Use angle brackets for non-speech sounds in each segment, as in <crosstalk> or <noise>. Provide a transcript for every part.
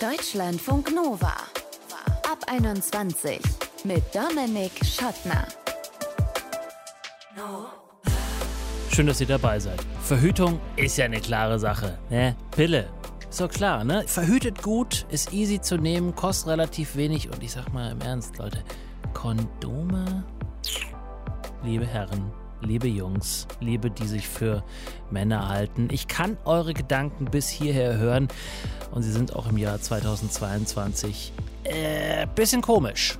Deutschlandfunk Nova. Ab 21 mit Dominik Schottner. Schön, dass ihr dabei seid. Verhütung ist ja eine klare Sache. Ne? Pille. Ist doch klar, ne? Verhütet gut, ist easy zu nehmen, kostet relativ wenig und ich sag mal im Ernst, Leute, Kondome? Liebe Herren, liebe Jungs, liebe, die sich für Männer halten. Ich kann eure Gedanken bis hierher hören und sie sind auch im Jahr 2022 äh, bisschen komisch,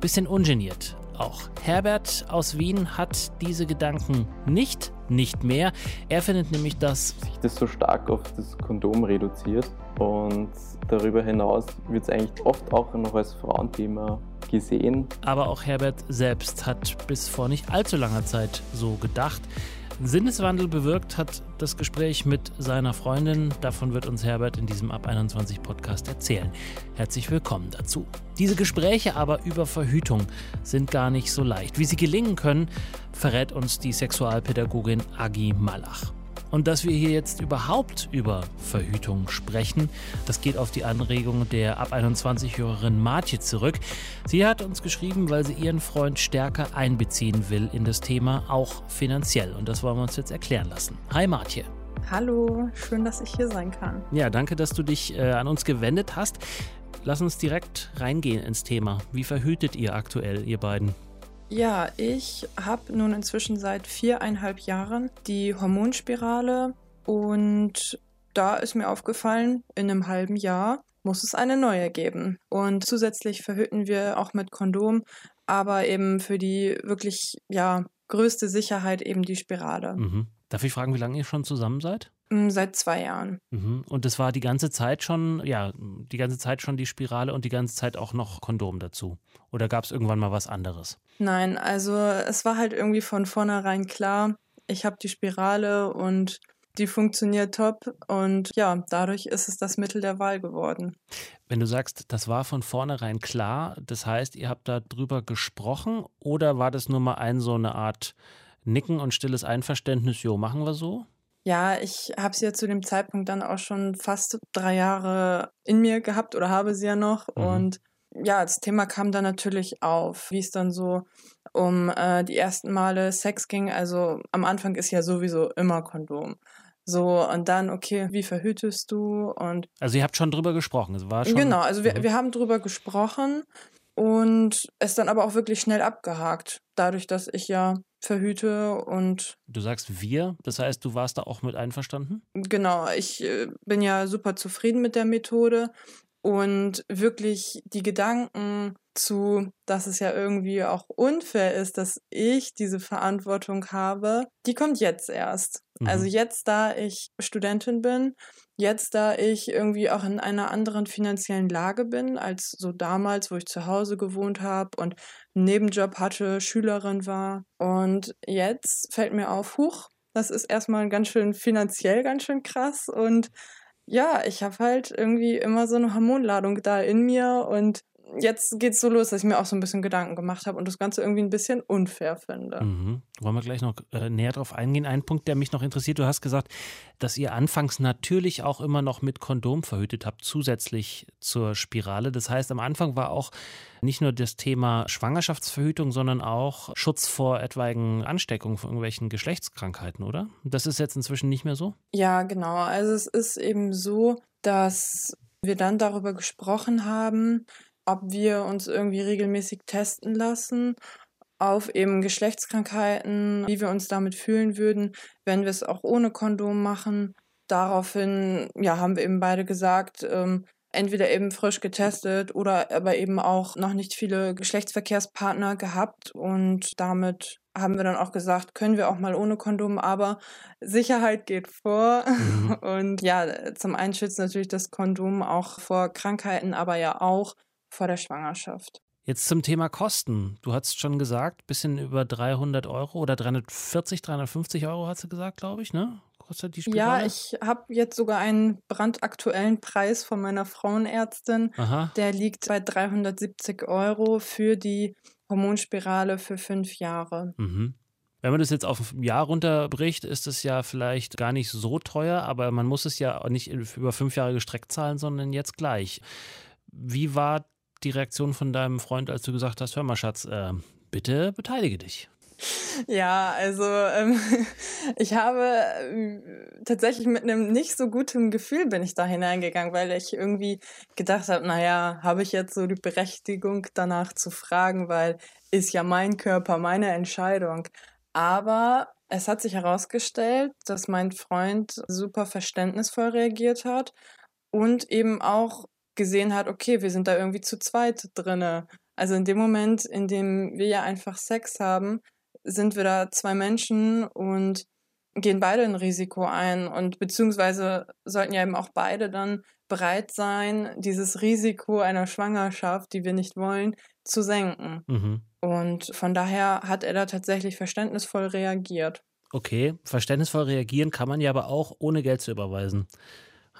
bisschen ungeniert auch. Herbert aus Wien hat diese Gedanken nicht, nicht mehr. Er findet nämlich, dass sich das so stark auf das Kondom reduziert und darüber hinaus wird es eigentlich oft auch noch als Frauenthema gesehen. Aber auch Herbert selbst hat bis vor nicht allzu langer Zeit so gedacht. Sinneswandel bewirkt hat das Gespräch mit seiner Freundin. Davon wird uns Herbert in diesem Ab 21 Podcast erzählen. Herzlich willkommen dazu. Diese Gespräche aber über Verhütung sind gar nicht so leicht. Wie sie gelingen können, verrät uns die Sexualpädagogin Agi Malach. Und dass wir hier jetzt überhaupt über Verhütung sprechen, das geht auf die Anregung der ab 21-Hörerin Martje zurück. Sie hat uns geschrieben, weil sie ihren Freund stärker einbeziehen will in das Thema, auch finanziell. Und das wollen wir uns jetzt erklären lassen. Hi Martje. Hallo, schön, dass ich hier sein kann. Ja, danke, dass du dich äh, an uns gewendet hast. Lass uns direkt reingehen ins Thema. Wie verhütet ihr aktuell, ihr beiden? Ja, ich habe nun inzwischen seit viereinhalb Jahren die Hormonspirale und da ist mir aufgefallen, in einem halben Jahr muss es eine neue geben. Und zusätzlich verhüten wir auch mit Kondom, aber eben für die wirklich, ja, größte Sicherheit eben die Spirale. Mhm. Darf ich fragen, wie lange ihr schon zusammen seid? Mm, seit zwei Jahren. Mhm. Und das war die ganze Zeit schon, ja, die ganze Zeit schon die Spirale und die ganze Zeit auch noch Kondom dazu? Oder gab es irgendwann mal was anderes? Nein, also es war halt irgendwie von vornherein klar, ich habe die Spirale und die funktioniert top und ja, dadurch ist es das Mittel der Wahl geworden. Wenn du sagst, das war von vornherein klar, das heißt, ihr habt da drüber gesprochen oder war das nur mal ein so eine Art Nicken und stilles Einverständnis, jo, machen wir so? Ja, ich habe sie ja zu dem Zeitpunkt dann auch schon fast drei Jahre in mir gehabt oder habe sie ja noch. Mhm. Und ja, das Thema kam dann natürlich auf, wie es dann so um äh, die ersten Male Sex ging. Also am Anfang ist ja sowieso immer Kondom. So, und dann, okay, wie verhütest du? Und also ihr habt schon drüber gesprochen. Es war schon, genau, also wir, mhm. wir haben drüber gesprochen und es dann aber auch wirklich schnell abgehakt, dadurch, dass ich ja verhüte und. Du sagst wir, das heißt, du warst da auch mit einverstanden? Genau, ich äh, bin ja super zufrieden mit der Methode und wirklich die Gedanken zu, dass es ja irgendwie auch unfair ist, dass ich diese Verantwortung habe, die kommt jetzt erst. Mhm. Also jetzt, da ich Studentin bin, jetzt, da ich irgendwie auch in einer anderen finanziellen Lage bin, als so damals, wo ich zu Hause gewohnt habe und einen Nebenjob hatte, Schülerin war. Und jetzt fällt mir auf, huch, das ist erstmal ganz schön finanziell ganz schön krass und ja, ich habe halt irgendwie immer so eine Hormonladung da in mir und jetzt geht's so los, dass ich mir auch so ein bisschen Gedanken gemacht habe und das Ganze irgendwie ein bisschen unfair finde. Mhm. Wollen wir gleich noch äh, näher drauf eingehen? Ein Punkt, der mich noch interessiert, du hast gesagt, dass ihr anfangs natürlich auch immer noch mit Kondom verhütet habt, zusätzlich zur Spirale. Das heißt, am Anfang war auch nicht nur das Thema Schwangerschaftsverhütung, sondern auch Schutz vor etwaigen Ansteckungen von irgendwelchen Geschlechtskrankheiten, oder? Das ist jetzt inzwischen nicht mehr so? Ja, genau. Also es ist eben so, dass wir dann darüber gesprochen haben, ob wir uns irgendwie regelmäßig testen lassen auf eben Geschlechtskrankheiten, wie wir uns damit fühlen würden, wenn wir es auch ohne Kondom machen. Daraufhin ja, haben wir eben beide gesagt, ähm, entweder eben frisch getestet oder aber eben auch noch nicht viele Geschlechtsverkehrspartner gehabt und damit haben wir dann auch gesagt, können wir auch mal ohne Kondom, aber Sicherheit geht vor. Mhm. <laughs> Und ja, zum einen schützt natürlich das Kondom auch vor Krankheiten, aber ja auch vor der Schwangerschaft. Jetzt zum Thema Kosten. Du hast schon gesagt, bisschen über 300 Euro oder 340, 350 Euro hast du gesagt, glaube ich, ne? Kostet die Spirale? Ja, ich habe jetzt sogar einen brandaktuellen Preis von meiner Frauenärztin. Aha. Der liegt bei 370 Euro für die Hormonspirale für fünf Jahre. Mhm. Wenn man das jetzt auf ein Jahr runterbricht, ist es ja vielleicht gar nicht so teuer, aber man muss es ja nicht über fünf Jahre gestreckt zahlen, sondern jetzt gleich. Wie war die Reaktion von deinem Freund, als du gesagt hast, hör mal Schatz, äh, bitte beteilige dich? Ja, also ähm, <laughs> ich habe äh, tatsächlich mit einem nicht so guten Gefühl bin ich da hineingegangen, weil ich irgendwie gedacht habe, naja, habe ich jetzt so die Berechtigung danach zu fragen, weil ist ja mein Körper, meine Entscheidung. Aber es hat sich herausgestellt, dass mein Freund super verständnisvoll reagiert hat und eben auch gesehen hat, okay, wir sind da irgendwie zu zweit drinne. Also in dem Moment, in dem wir ja einfach Sex haben, sind wir da zwei Menschen und gehen beide ein Risiko ein und beziehungsweise sollten ja eben auch beide dann bereit sein, dieses Risiko einer Schwangerschaft, die wir nicht wollen, zu senken. Mhm. Und von daher hat er da tatsächlich verständnisvoll reagiert. Okay, verständnisvoll reagieren kann man ja aber auch ohne Geld zu überweisen.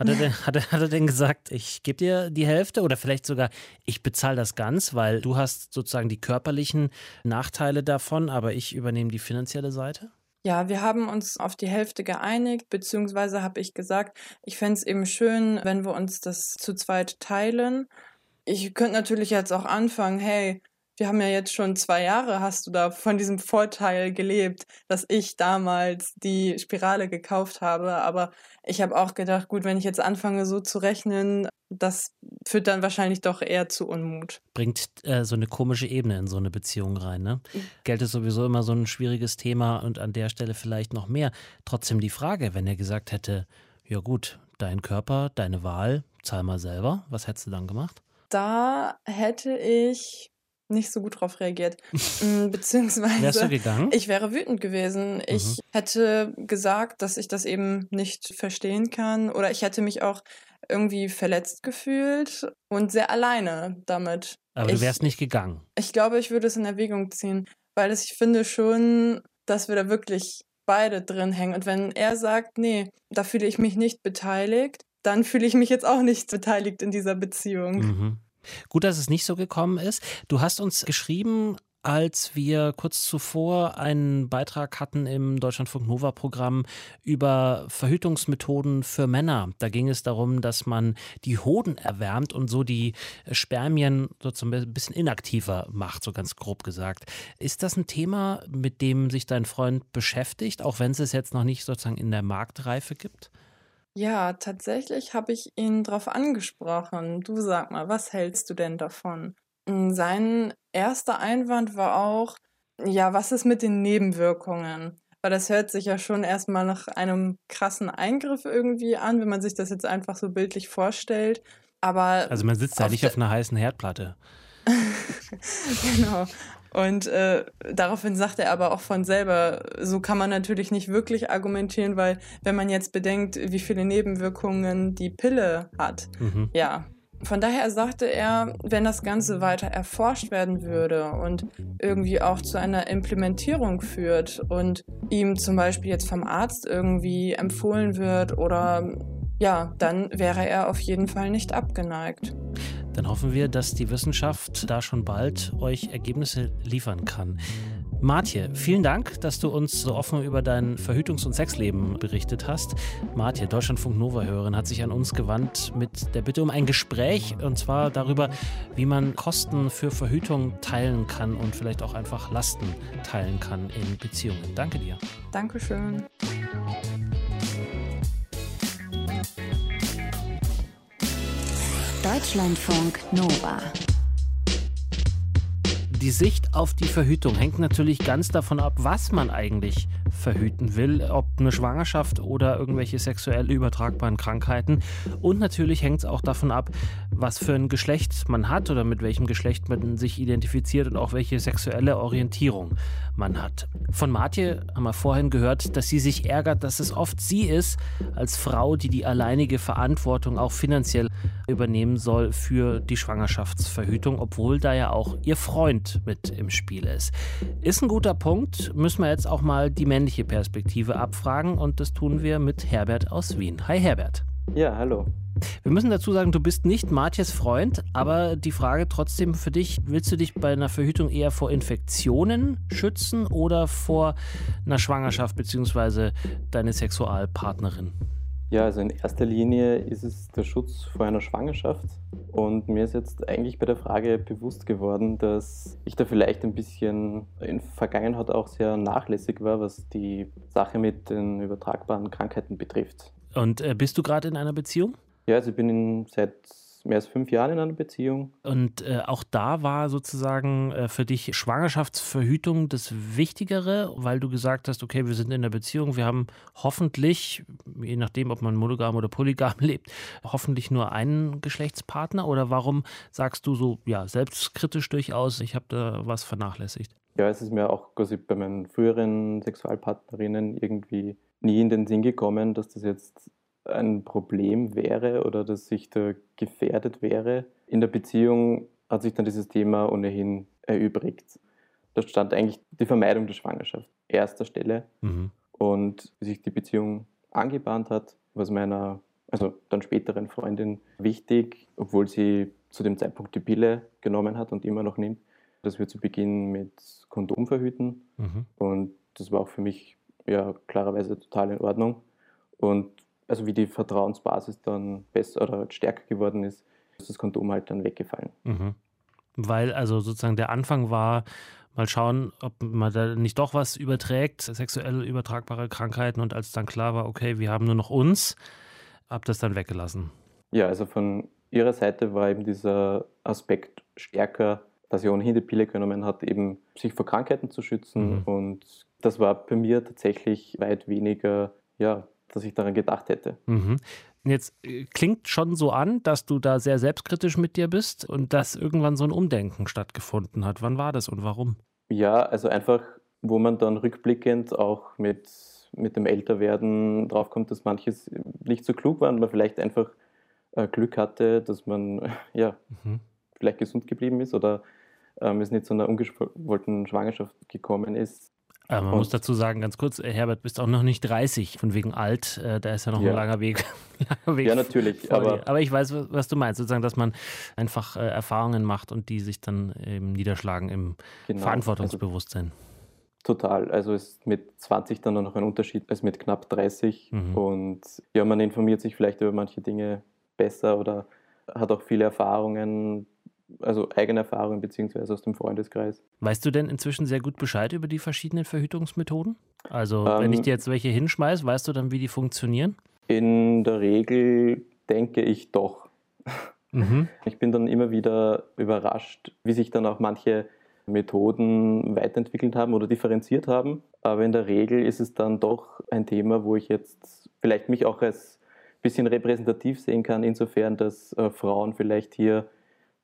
Hat er, denn, hat, er, hat er denn gesagt, ich gebe dir die Hälfte oder vielleicht sogar, ich bezahle das ganz, weil du hast sozusagen die körperlichen Nachteile davon, aber ich übernehme die finanzielle Seite? Ja, wir haben uns auf die Hälfte geeinigt, beziehungsweise habe ich gesagt, ich fände es eben schön, wenn wir uns das zu zweit teilen. Ich könnte natürlich jetzt auch anfangen, hey, wir haben ja jetzt schon zwei Jahre, hast du da von diesem Vorteil gelebt, dass ich damals die Spirale gekauft habe. Aber ich habe auch gedacht, gut, wenn ich jetzt anfange so zu rechnen, das führt dann wahrscheinlich doch eher zu Unmut. Bringt äh, so eine komische Ebene in so eine Beziehung rein, ne? Mhm. Geld ist sowieso immer so ein schwieriges Thema und an der Stelle vielleicht noch mehr. Trotzdem die Frage, wenn er gesagt hätte, ja gut, dein Körper, deine Wahl, zahl mal selber, was hättest du dann gemacht? Da hätte ich nicht so gut darauf reagiert. <laughs> Mm, beziehungsweise. Wärst du gegangen? Ich wäre wütend gewesen. Mhm. Ich hätte gesagt, dass ich das eben nicht verstehen kann. Oder ich hätte mich auch irgendwie verletzt gefühlt und sehr alleine damit. Aber ich, du wärst nicht gegangen. Ich glaube, ich würde es in Erwägung ziehen, weil es, ich finde schon, dass wir da wirklich beide drin hängen. Und wenn er sagt, nee, da fühle ich mich nicht beteiligt, dann fühle ich mich jetzt auch nicht beteiligt in dieser Beziehung. Mhm. Gut, dass es nicht so gekommen ist. Du hast uns geschrieben, als wir kurz zuvor einen Beitrag hatten im Deutschlandfunk Nova Programm über Verhütungsmethoden für Männer. Da ging es darum, dass man die Hoden erwärmt und so die Spermien sozusagen ein bisschen inaktiver macht, so ganz grob gesagt. Ist das ein Thema, mit dem sich dein Freund beschäftigt, auch wenn es es jetzt noch nicht sozusagen in der Marktreife gibt? Ja, tatsächlich habe ich ihn darauf angesprochen. Du sag mal, was hältst du denn davon? Hm, sein erster Einwand war auch, ja, was ist mit den Nebenwirkungen? Weil das hört sich ja schon erstmal nach einem krassen Eingriff irgendwie an, wenn man sich das jetzt einfach so bildlich vorstellt. Aber also man sitzt ja nicht auf einer heißen Herdplatte. <laughs> genau. Und äh, daraufhin sagt er aber auch von selber, so kann man natürlich nicht wirklich argumentieren, weil wenn man jetzt bedenkt, wie viele Nebenwirkungen die Pille hat, mhm. ja. Von daher sagte er, wenn das Ganze weiter erforscht werden würde und irgendwie auch zu einer Implementierung führt und ihm zum Beispiel jetzt vom Arzt irgendwie empfohlen wird oder ja, dann wäre er auf jeden Fall nicht abgeneigt. Dann hoffen wir, dass die Wissenschaft da schon bald euch Ergebnisse liefern kann. Martje, vielen Dank, dass du uns so offen über dein Verhütungs- und Sexleben berichtet hast. Martje, Deutschlandfunk Nova-Hörerin, hat sich an uns gewandt mit der Bitte um ein Gespräch und zwar darüber, wie man Kosten für Verhütung teilen kann und vielleicht auch einfach Lasten teilen kann in Beziehungen. Danke dir. Dankeschön. Deutschlandfunk Nova. Die Sicht auf die Verhütung hängt natürlich ganz davon ab, was man eigentlich verhüten will, ob eine Schwangerschaft oder irgendwelche sexuell übertragbaren Krankheiten. Und natürlich hängt es auch davon ab, was für ein Geschlecht man hat oder mit welchem Geschlecht man sich identifiziert und auch welche sexuelle Orientierung man hat. Von Martje haben wir vorhin gehört, dass sie sich ärgert, dass es oft sie ist, als Frau, die die alleinige Verantwortung auch finanziell übernehmen soll für die Schwangerschaftsverhütung, obwohl da ja auch ihr Freund mit im Spiel ist. Ist ein guter Punkt, müssen wir jetzt auch mal die männliche Perspektive abfragen und das tun wir mit Herbert aus Wien. Hi Herbert. Ja, hallo. Wir müssen dazu sagen, du bist nicht Martjes Freund, aber die Frage trotzdem für dich, willst du dich bei einer Verhütung eher vor Infektionen schützen oder vor einer Schwangerschaft bzw. deine Sexualpartnerin? Ja, also in erster Linie ist es der Schutz vor einer Schwangerschaft. Und mir ist jetzt eigentlich bei der Frage bewusst geworden, dass ich da vielleicht ein bisschen in Vergangenheit auch sehr nachlässig war, was die Sache mit den übertragbaren Krankheiten betrifft. Und äh, bist du gerade in einer Beziehung? Ja, also ich bin in, seit mehr als fünf Jahren in einer Beziehung. Und äh, auch da war sozusagen äh, für dich Schwangerschaftsverhütung das Wichtigere, weil du gesagt hast, okay, wir sind in einer Beziehung, wir haben hoffentlich, je nachdem, ob man monogam oder polygam <laughs> lebt, hoffentlich nur einen Geschlechtspartner? Oder warum sagst du so, ja, selbstkritisch durchaus, ich habe da was vernachlässigt? Ja, es ist mir auch quasi bei meinen früheren Sexualpartnerinnen irgendwie nie in den Sinn gekommen, dass das jetzt ein Problem wäre oder dass ich da gefährdet wäre. In der Beziehung hat sich dann dieses Thema ohnehin erübrigt. Da stand eigentlich die Vermeidung der Schwangerschaft erster Stelle. Mhm. Und wie sich die Beziehung angebahnt hat, was meiner, also dann späteren Freundin wichtig, obwohl sie zu dem Zeitpunkt die Pille genommen hat und immer noch nimmt, dass wir zu Beginn mit Kondom verhüten. Mhm. Und das war auch für mich ja klarerweise total in Ordnung. Und also wie die Vertrauensbasis dann besser oder stärker geworden ist, ist das Kondom halt dann weggefallen. Mhm. Weil also sozusagen der Anfang war, mal schauen, ob man da nicht doch was überträgt, sexuell übertragbare Krankheiten und als dann klar war, okay, wir haben nur noch uns, habt das dann weggelassen. Ja, also von ihrer Seite war eben dieser Aspekt stärker, dass sie ohnehin die Pille genommen hat, eben sich vor Krankheiten zu schützen mhm. und das war bei mir tatsächlich weit weniger ja, dass ich daran gedacht hätte. Mhm. Jetzt äh, klingt schon so an, dass du da sehr selbstkritisch mit dir bist und dass irgendwann so ein Umdenken stattgefunden hat. Wann war das und warum? Ja, also einfach, wo man dann rückblickend auch mit, mit dem Älterwerden draufkommt, dass manches nicht so klug war und man vielleicht einfach äh, Glück hatte, dass man <laughs> ja mhm. vielleicht gesund geblieben ist oder ähm, es nicht zu einer ungewollten Schwangerschaft gekommen ist. Aber man und muss dazu sagen, ganz kurz, äh, Herbert, bist auch noch nicht 30, von wegen alt, äh, da ist ja noch ja. ein langer Weg. <laughs> langer Weg ja, natürlich. Aber, aber, ich weiß, was du meinst, sozusagen, dass man einfach äh, Erfahrungen macht und die sich dann eben niederschlagen im genau. Verantwortungsbewusstsein. Also, total. Also ist mit 20 dann noch ein Unterschied als mit knapp 30. Mhm. Und ja, man informiert sich vielleicht über manche Dinge besser oder hat auch viele Erfahrungen, also eigene Erfahrungen beziehungsweise aus dem Freundeskreis. Weißt du denn inzwischen sehr gut Bescheid über die verschiedenen Verhütungsmethoden? Also ähm, wenn ich dir jetzt welche hinschmeiße, weißt du dann, wie die funktionieren? In der Regel denke ich doch. <laughs> Mhm. Ich bin dann immer wieder überrascht, wie sich dann auch manche Methoden weiterentwickelt haben oder differenziert haben. Aber in der Regel ist es dann doch ein Thema, wo ich jetzt vielleicht mich auch als bisschen repräsentativ sehen kann, insofern, dass äh, Frauen vielleicht hier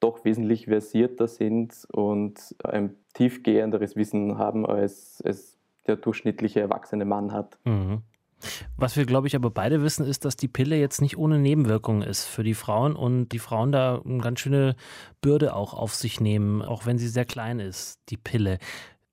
doch wesentlich versierter sind und ein tiefgehenderes Wissen haben, als es der durchschnittliche erwachsene Mann hat. Mhm. Was wir, glaube ich, aber beide wissen, ist, dass die Pille jetzt nicht ohne Nebenwirkungen ist für die Frauen und die Frauen da eine ganz schöne Bürde auch auf sich nehmen, auch wenn sie sehr klein ist, die Pille.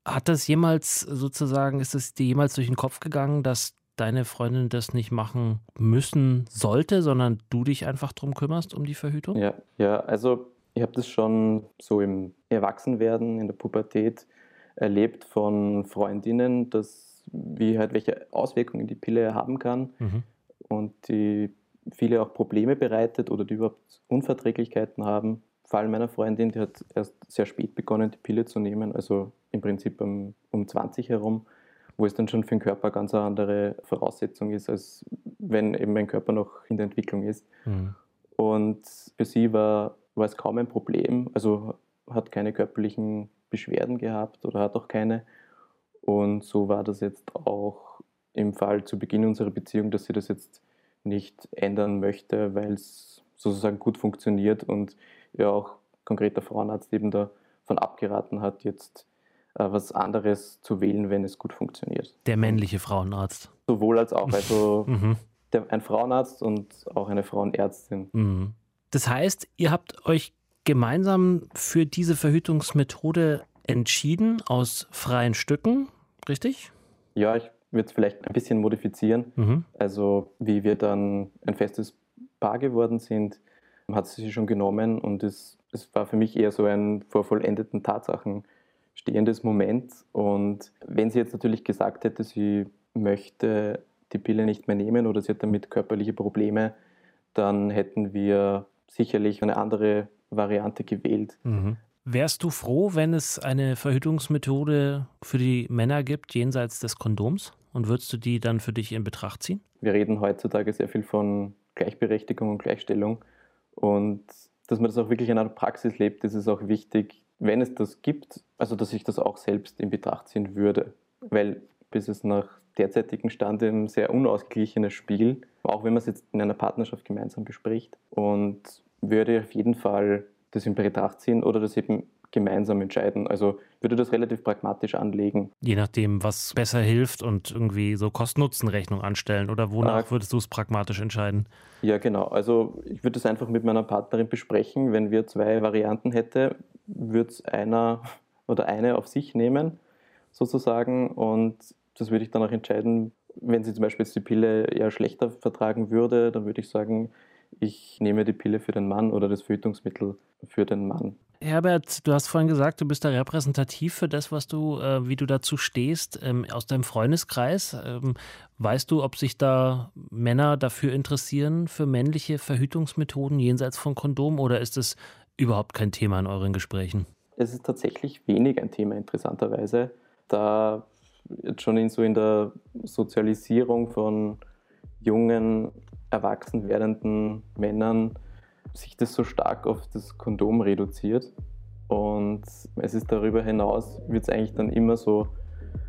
Hat das jemals sozusagen, ist es dir jemals durch den Kopf gegangen, dass deine Freundin das nicht machen müssen sollte, sondern du dich einfach drum kümmerst, um die Verhütung? Ja, ja, also ich habe das schon so im Erwachsenwerden, in der Pubertät erlebt von Freundinnen, dass wie halt welche Auswirkungen die Pille haben kann mhm. und die viele auch Probleme bereitet oder die überhaupt Unverträglichkeiten haben. Fall meiner Freundin, die hat erst sehr spät begonnen, die Pille zu nehmen, also im Prinzip um, um 20 herum, wo es dann schon für den Körper ganz eine andere Voraussetzung ist, als wenn eben mein Körper noch in der Entwicklung ist. Mhm. Und für sie war war es kaum ein Problem. Also hat keine körperlichen Beschwerden gehabt oder hat auch keine. Und so war das jetzt auch im Fall zu Beginn unserer Beziehung, dass sie das jetzt nicht ändern möchte, weil es sozusagen gut funktioniert und ja auch konkreter Frauenarzt eben davon abgeraten hat, jetzt äh, was anderes zu wählen, wenn es gut funktioniert. Der männliche Frauenarzt. Sowohl als auch, also <laughs> mhm. der, ein Frauenarzt und auch eine Frauenärztin. Mhm. Das heißt, ihr habt euch gemeinsam für diese Verhütungsmethode entschieden aus freien Stücken, richtig? Ja, ich würde es vielleicht ein bisschen modifizieren. Mhm. Also wie wir dann ein festes Paar geworden sind, hat sie sie schon genommen und es, es war für mich eher so ein vor vollendeten Tatsachen stehendes Moment. Und wenn sie jetzt natürlich gesagt hätte, sie möchte die Pille nicht mehr nehmen oder sie hat damit körperliche Probleme, dann hätten wir sicherlich eine andere Variante gewählt. Mhm. Wärst du froh, wenn es eine Verhütungsmethode für die Männer gibt, jenseits des Kondoms? Und würdest du die dann für dich in Betracht ziehen? Wir reden heutzutage sehr viel von Gleichberechtigung und Gleichstellung. Und dass man das auch wirklich in einer Praxis lebt, ist es auch wichtig, wenn es das gibt, also dass ich das auch selbst in Betracht ziehen würde. Weil bis es nach derzeitigem Stand ein sehr unausgeglichenes Spiel, auch wenn man es jetzt in einer Partnerschaft gemeinsam bespricht. Und würde auf jeden Fall das in Betracht ziehen oder das eben gemeinsam entscheiden. Also würde das relativ pragmatisch anlegen. Je nachdem, was besser hilft und irgendwie so Kosten-Nutzen-Rechnung anstellen oder wonach äh, würdest du es pragmatisch entscheiden? Ja, genau. Also ich würde es einfach mit meiner Partnerin besprechen. Wenn wir zwei Varianten hätten, würde es einer oder eine auf sich nehmen, sozusagen. Und das würde ich dann auch entscheiden. Wenn sie zum Beispiel jetzt die Pille eher schlechter vertragen würde, dann würde ich sagen, ich nehme die Pille für den Mann oder das Verhütungsmittel für den Mann. Herbert, du hast vorhin gesagt, du bist da repräsentativ für das, was du, äh, wie du dazu stehst, ähm, aus deinem Freundeskreis. Ähm, weißt du, ob sich da Männer dafür interessieren, für männliche Verhütungsmethoden jenseits von Kondom oder ist es überhaupt kein Thema in euren Gesprächen? Es ist tatsächlich wenig ein Thema, interessanterweise, da jetzt schon in so in der Sozialisierung von jungen erwachsen werdenden Männern sich das so stark auf das Kondom reduziert. Und es ist darüber hinaus, wird es eigentlich dann immer so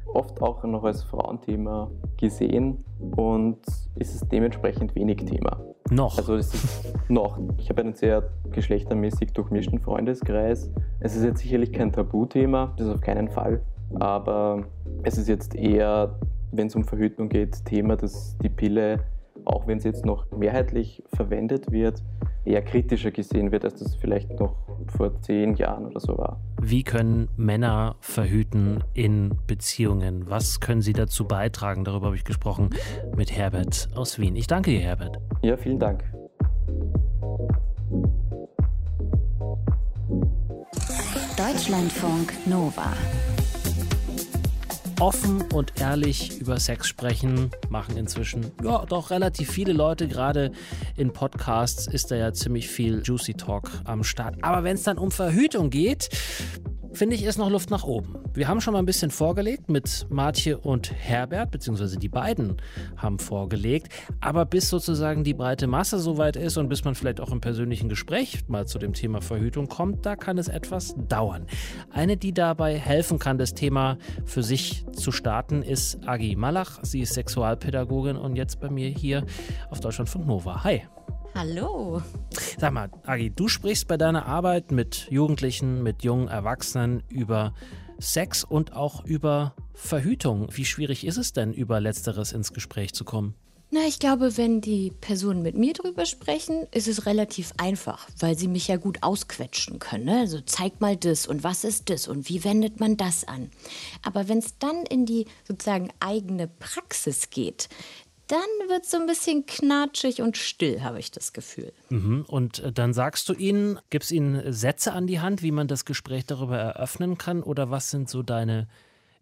oft auch noch als Frauenthema gesehen und ist es dementsprechend wenig Thema. Noch? Also es ist noch. Ich habe einen sehr geschlechtermäßig durchmischten Freundeskreis. Es ist jetzt sicherlich kein Tabuthema, das auf keinen Fall. Aber es ist jetzt eher, wenn es um Verhütung geht, Thema, dass die Pille auch wenn sie jetzt noch mehrheitlich verwendet wird, eher kritischer gesehen wird, als das vielleicht noch vor zehn Jahren oder so war. Wie können Männer verhüten in Beziehungen? Was können sie dazu beitragen? Darüber habe ich gesprochen mit Herbert aus Wien. Ich danke dir, Herbert. Ja, vielen Dank. Deutschlandfunk Nova. Offen und ehrlich über Sex sprechen machen inzwischen ja doch relativ viele Leute. Gerade in Podcasts ist da ja ziemlich viel Juicy Talk am Start. Aber wenn es dann um Verhütung geht, finde ich, ist noch Luft nach oben. Wir haben schon mal ein bisschen vorgelegt mit Martje und Herbert, beziehungsweise die beiden haben vorgelegt. Aber bis sozusagen die breite Masse soweit ist und bis man vielleicht auch im persönlichen Gespräch mal zu dem Thema Verhütung kommt, da kann es etwas dauern. Eine, die dabei helfen kann, das Thema für sich zu starten, ist Agi Malach. Sie ist Sexualpädagogin und jetzt bei mir hier auf Deutschlandfunk Nova. Hi. Hallo. Sag mal, Agi, du sprichst bei deiner Arbeit mit Jugendlichen, mit jungen Erwachsenen über Sex und auch über Verhütung. Wie schwierig ist es denn, über Letzteres ins Gespräch zu kommen? Na, ich glaube, wenn die Personen mit mir drüber sprechen, ist es relativ einfach, weil sie mich ja gut ausquetschen können. Ne? Also zeig mal das und was ist das und wie wendet man das an. Aber wenn es dann in die sozusagen eigene Praxis geht, dann wird es so ein bisschen knatschig und still, habe ich das Gefühl. Mhm. Und äh, dann sagst du ihnen, gibst ihnen Sätze an die Hand, wie man das Gespräch darüber eröffnen kann? Oder was sind so deine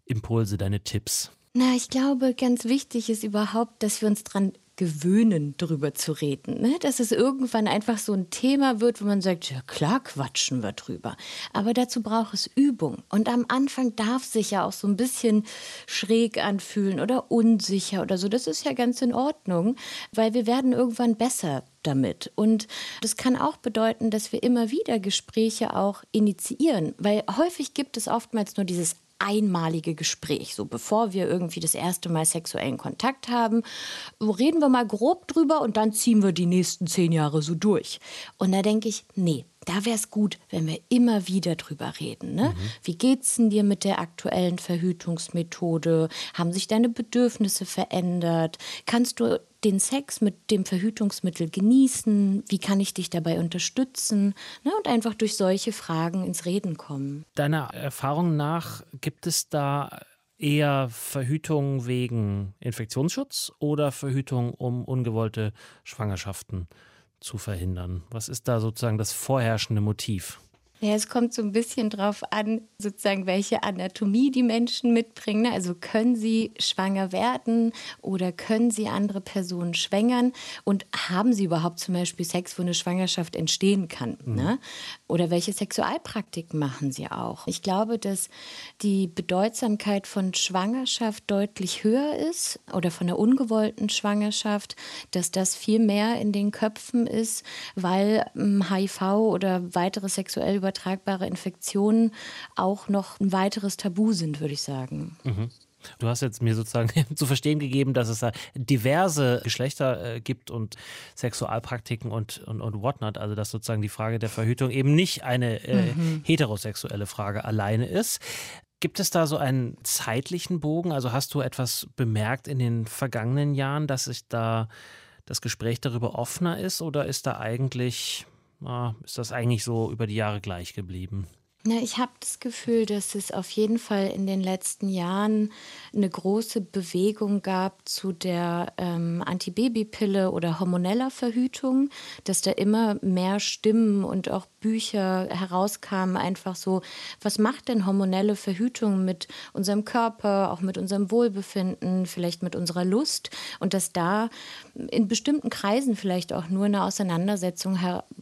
Impulse, deine Tipps? Na, ich glaube, ganz wichtig ist überhaupt, dass wir uns dran gewöhnen, drüber zu reden. Ne? Dass es irgendwann einfach so ein Thema wird, wo man sagt, ja klar quatschen wir drüber. Aber dazu braucht es Übung. Und am Anfang darf sich ja auch so ein bisschen schräg anfühlen oder unsicher oder so. Das ist ja ganz in Ordnung, weil wir werden irgendwann besser damit. Und das kann auch bedeuten, dass wir immer wieder Gespräche auch initiieren, weil häufig gibt es oftmals nur dieses einmalige Gespräch. So bevor wir irgendwie das erste Mal sexuellen Kontakt haben, reden wir mal grob drüber und dann ziehen wir die nächsten zehn Jahre so durch. Und da denke ich, nee, da wäre es gut, wenn wir immer wieder drüber reden. Ne? Mhm. Wie geht's denn dir mit der aktuellen Verhütungsmethode? Haben sich deine Bedürfnisse verändert? Kannst du den Sex mit dem Verhütungsmittel genießen? Wie kann ich dich dabei unterstützen? Ne? Und einfach durch solche Fragen ins Reden kommen. Deiner Erfahrung nach gibt es da eher Verhütung wegen Infektionsschutz oder Verhütung, um ungewollte Schwangerschaften zu verhindern? Was ist da sozusagen das vorherrschende Motiv? Ja, es kommt so ein bisschen drauf an, sozusagen, welche Anatomie die Menschen mitbringen. Ne? Also können sie schwanger werden oder können sie andere Personen schwängern und haben sie überhaupt zum Beispiel Sex, wo eine Schwangerschaft entstehen kann? Mhm. Ne? Oder welche Sexualpraktiken machen sie auch? Ich glaube, dass die Bedeutsamkeit von Schwangerschaft deutlich höher ist oder von der ungewollten Schwangerschaft, dass das viel mehr in den Köpfen ist, weil HIV hm, oder weitere sexuell übertragbare Infektionen auch noch ein weiteres Tabu sind, würde ich sagen. Mhm. Du hast jetzt mir sozusagen <laughs> zu verstehen gegeben, dass es da diverse Geschlechter äh, gibt und Sexualpraktiken und, und, und whatnot. Also, dass sozusagen die Frage der Verhütung eben nicht eine äh, mhm. heterosexuelle Frage alleine ist. Gibt es da so einen zeitlichen Bogen? Also, hast du etwas bemerkt in den vergangenen Jahren, dass sich da das Gespräch darüber offener ist oder ist da eigentlich ist das eigentlich so über die Jahre gleich geblieben? Na, ich habe das Gefühl, dass es auf jeden Fall in den letzten Jahren eine große Bewegung gab zu der ähm, Antibabypille oder hormoneller Verhütung, dass da immer mehr Stimmen und auch Bücher herauskamen, einfach so, was macht denn hormonelle Verhütung mit unserem Körper, auch mit unserem Wohlbefinden, vielleicht mit unserer Lust und dass da in bestimmten Kreisen vielleicht auch nur eine Auseinandersetzung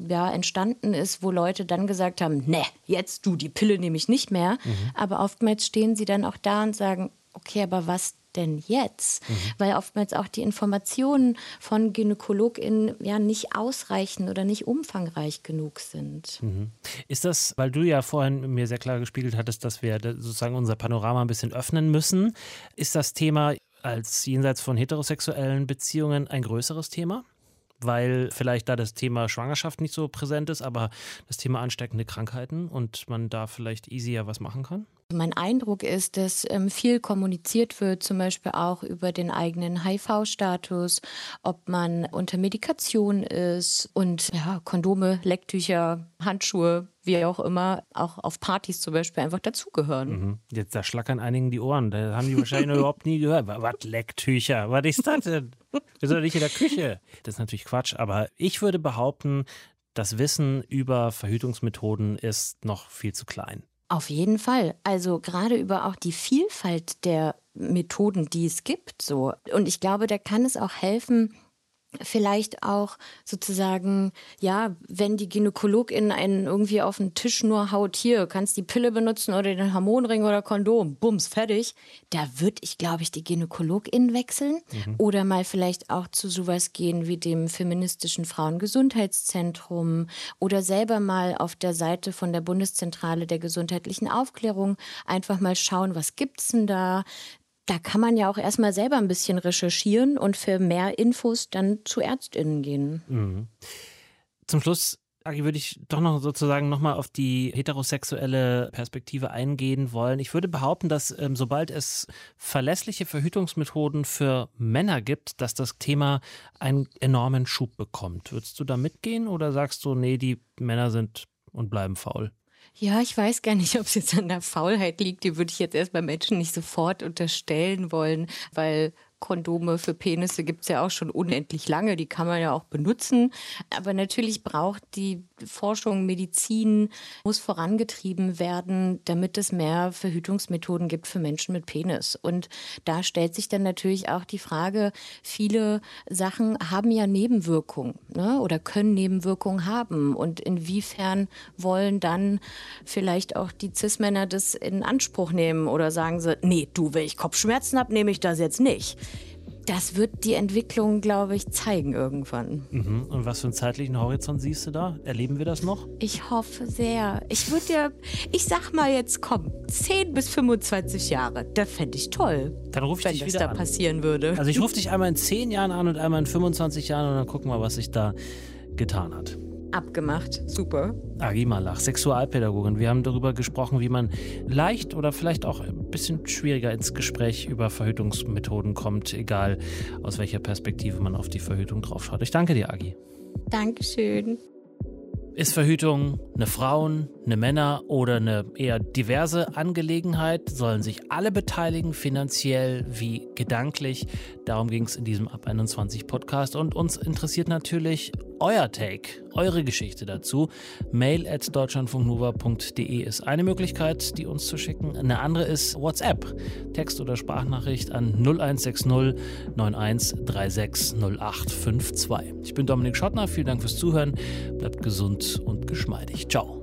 ja, entstanden ist, wo Leute dann gesagt haben, ne, jetzt du, die Pille nehme ich nicht mehr. Mhm. Aber oftmals stehen sie dann auch da und sagen, okay, aber was denn jetzt? Mhm. Weil oftmals auch die Informationen von GynäkologInnen ja nicht ausreichend oder nicht umfangreich genug sind. Mhm. Ist das, weil du ja vorhin mir sehr klar gespiegelt hattest, dass wir sozusagen unser Panorama ein bisschen öffnen müssen, ist das Thema als jenseits von heterosexuellen Beziehungen ein größeres Thema? Weil vielleicht da das Thema Schwangerschaft nicht so präsent ist, aber das Thema ansteckende Krankheiten und man da vielleicht easier was machen kann? Mein Eindruck ist, dass ähm, viel kommuniziert wird, zum Beispiel auch über den eigenen HIV-Status, ob man unter Medikation ist und ja, Kondome, Lecktücher, Handschuhe, wie auch immer, auch auf Partys zum Beispiel einfach dazugehören. Mhm. Jetzt da schlackern einigen die Ohren. Da haben die wahrscheinlich noch überhaupt nie gehört. Was Lecktücher? Was ist das denn? Wir sind nicht in der Küche. Das ist natürlich Quatsch, aber ich würde behaupten, das Wissen über Verhütungsmethoden ist noch viel zu klein. Auf jeden Fall. Also gerade über auch die Vielfalt der Methoden, die es gibt, so. Und ich glaube, da kann es auch helfen, vielleicht auch sozusagen, ja, wenn die Gynäkologin einen irgendwie auf den Tisch nur haut, hier, kannst die Pille benutzen oder den Hormonring oder Kondom, bums, fertig, da würde ich, glaube ich, die Gynäkologin wechseln mhm. oder mal vielleicht auch zu sowas gehen wie dem feministischen Frauengesundheitszentrum oder selber mal auf der Seite von der Bundeszentrale der gesundheitlichen Aufklärung einfach mal schauen, was gibt's denn da? Da kann man ja auch erstmal selber ein bisschen recherchieren und für mehr Infos dann zu ÄrztInnen gehen. Mhm. Zum Schluss Agi, würde ich doch noch sozusagen nochmal auf die heterosexuelle Perspektive eingehen wollen. Ich würde behaupten, dass ähm, sobald es verlässliche Verhütungsmethoden für Männer gibt, dass das Thema einen enormen Schub bekommt. Würdest du da mitgehen oder sagst du, nee, die Männer sind und bleiben faul? Ja, ich weiß gar nicht, <laughs> ob es jetzt an der Faulheit liegt. Die würde ich jetzt erst bei Menschen nicht sofort unterstellen wollen, weil Kondome für Penisse gibt es ja auch schon unendlich lange, die kann man ja auch benutzen. Aber natürlich braucht die Forschung, Medizin, muss vorangetrieben werden, damit es mehr Verhütungsmethoden gibt für Menschen mit Penis. Und da stellt sich dann natürlich auch die Frage, viele Sachen haben ja Nebenwirkungen ne? oder können Nebenwirkungen haben. Und inwiefern wollen dann vielleicht auch die Cis-Männer das in Anspruch nehmen oder sagen sie, nee, du, wenn ich Kopfschmerzen habe, nehme ich das jetzt nicht. Das wird die Entwicklung, glaube ich, zeigen irgendwann. Mhm. Und was für einen zeitlichen Horizont siehst du da? Erleben wir das noch? Ich hoffe sehr. Ich würde ja, ich sag mal jetzt, komm, 10 bis 25 Jahre. Das fände ich toll. Dann ruf ich wenn dich das wieder da an. passieren würde. Also ich <laughs> rufe dich einmal in 10 Jahren an und einmal in 25 Jahren und dann gucken wir, was sich da getan hat. Abgemacht. Super. Agi Malach, Sexualpädagogin. Wir haben darüber gesprochen, wie man leicht oder vielleicht auch ein bisschen schwieriger ins Gespräch über Verhütungsmethoden kommt, egal aus welcher Perspektive man auf die Verhütung draufschaut. Ich danke dir, Agi. Dankeschön. Ist Verhütung eine Frauen-, eine Männer- oder eine eher diverse Angelegenheit? Sollen sich alle beteiligen, finanziell wie gedanklich? Darum ging es in diesem Ab 21 Podcast. Und uns interessiert natürlich euer Take, eure Geschichte dazu. Mail at deutschlandfunknova.de ist eine Möglichkeit, die uns zu schicken. Eine andere ist WhatsApp. Text- oder Sprachnachricht an 0160 9136 0852. Ich bin Dominik Schottner, vielen Dank fürs Zuhören. Bleibt gesund und geschmeidig. Ciao.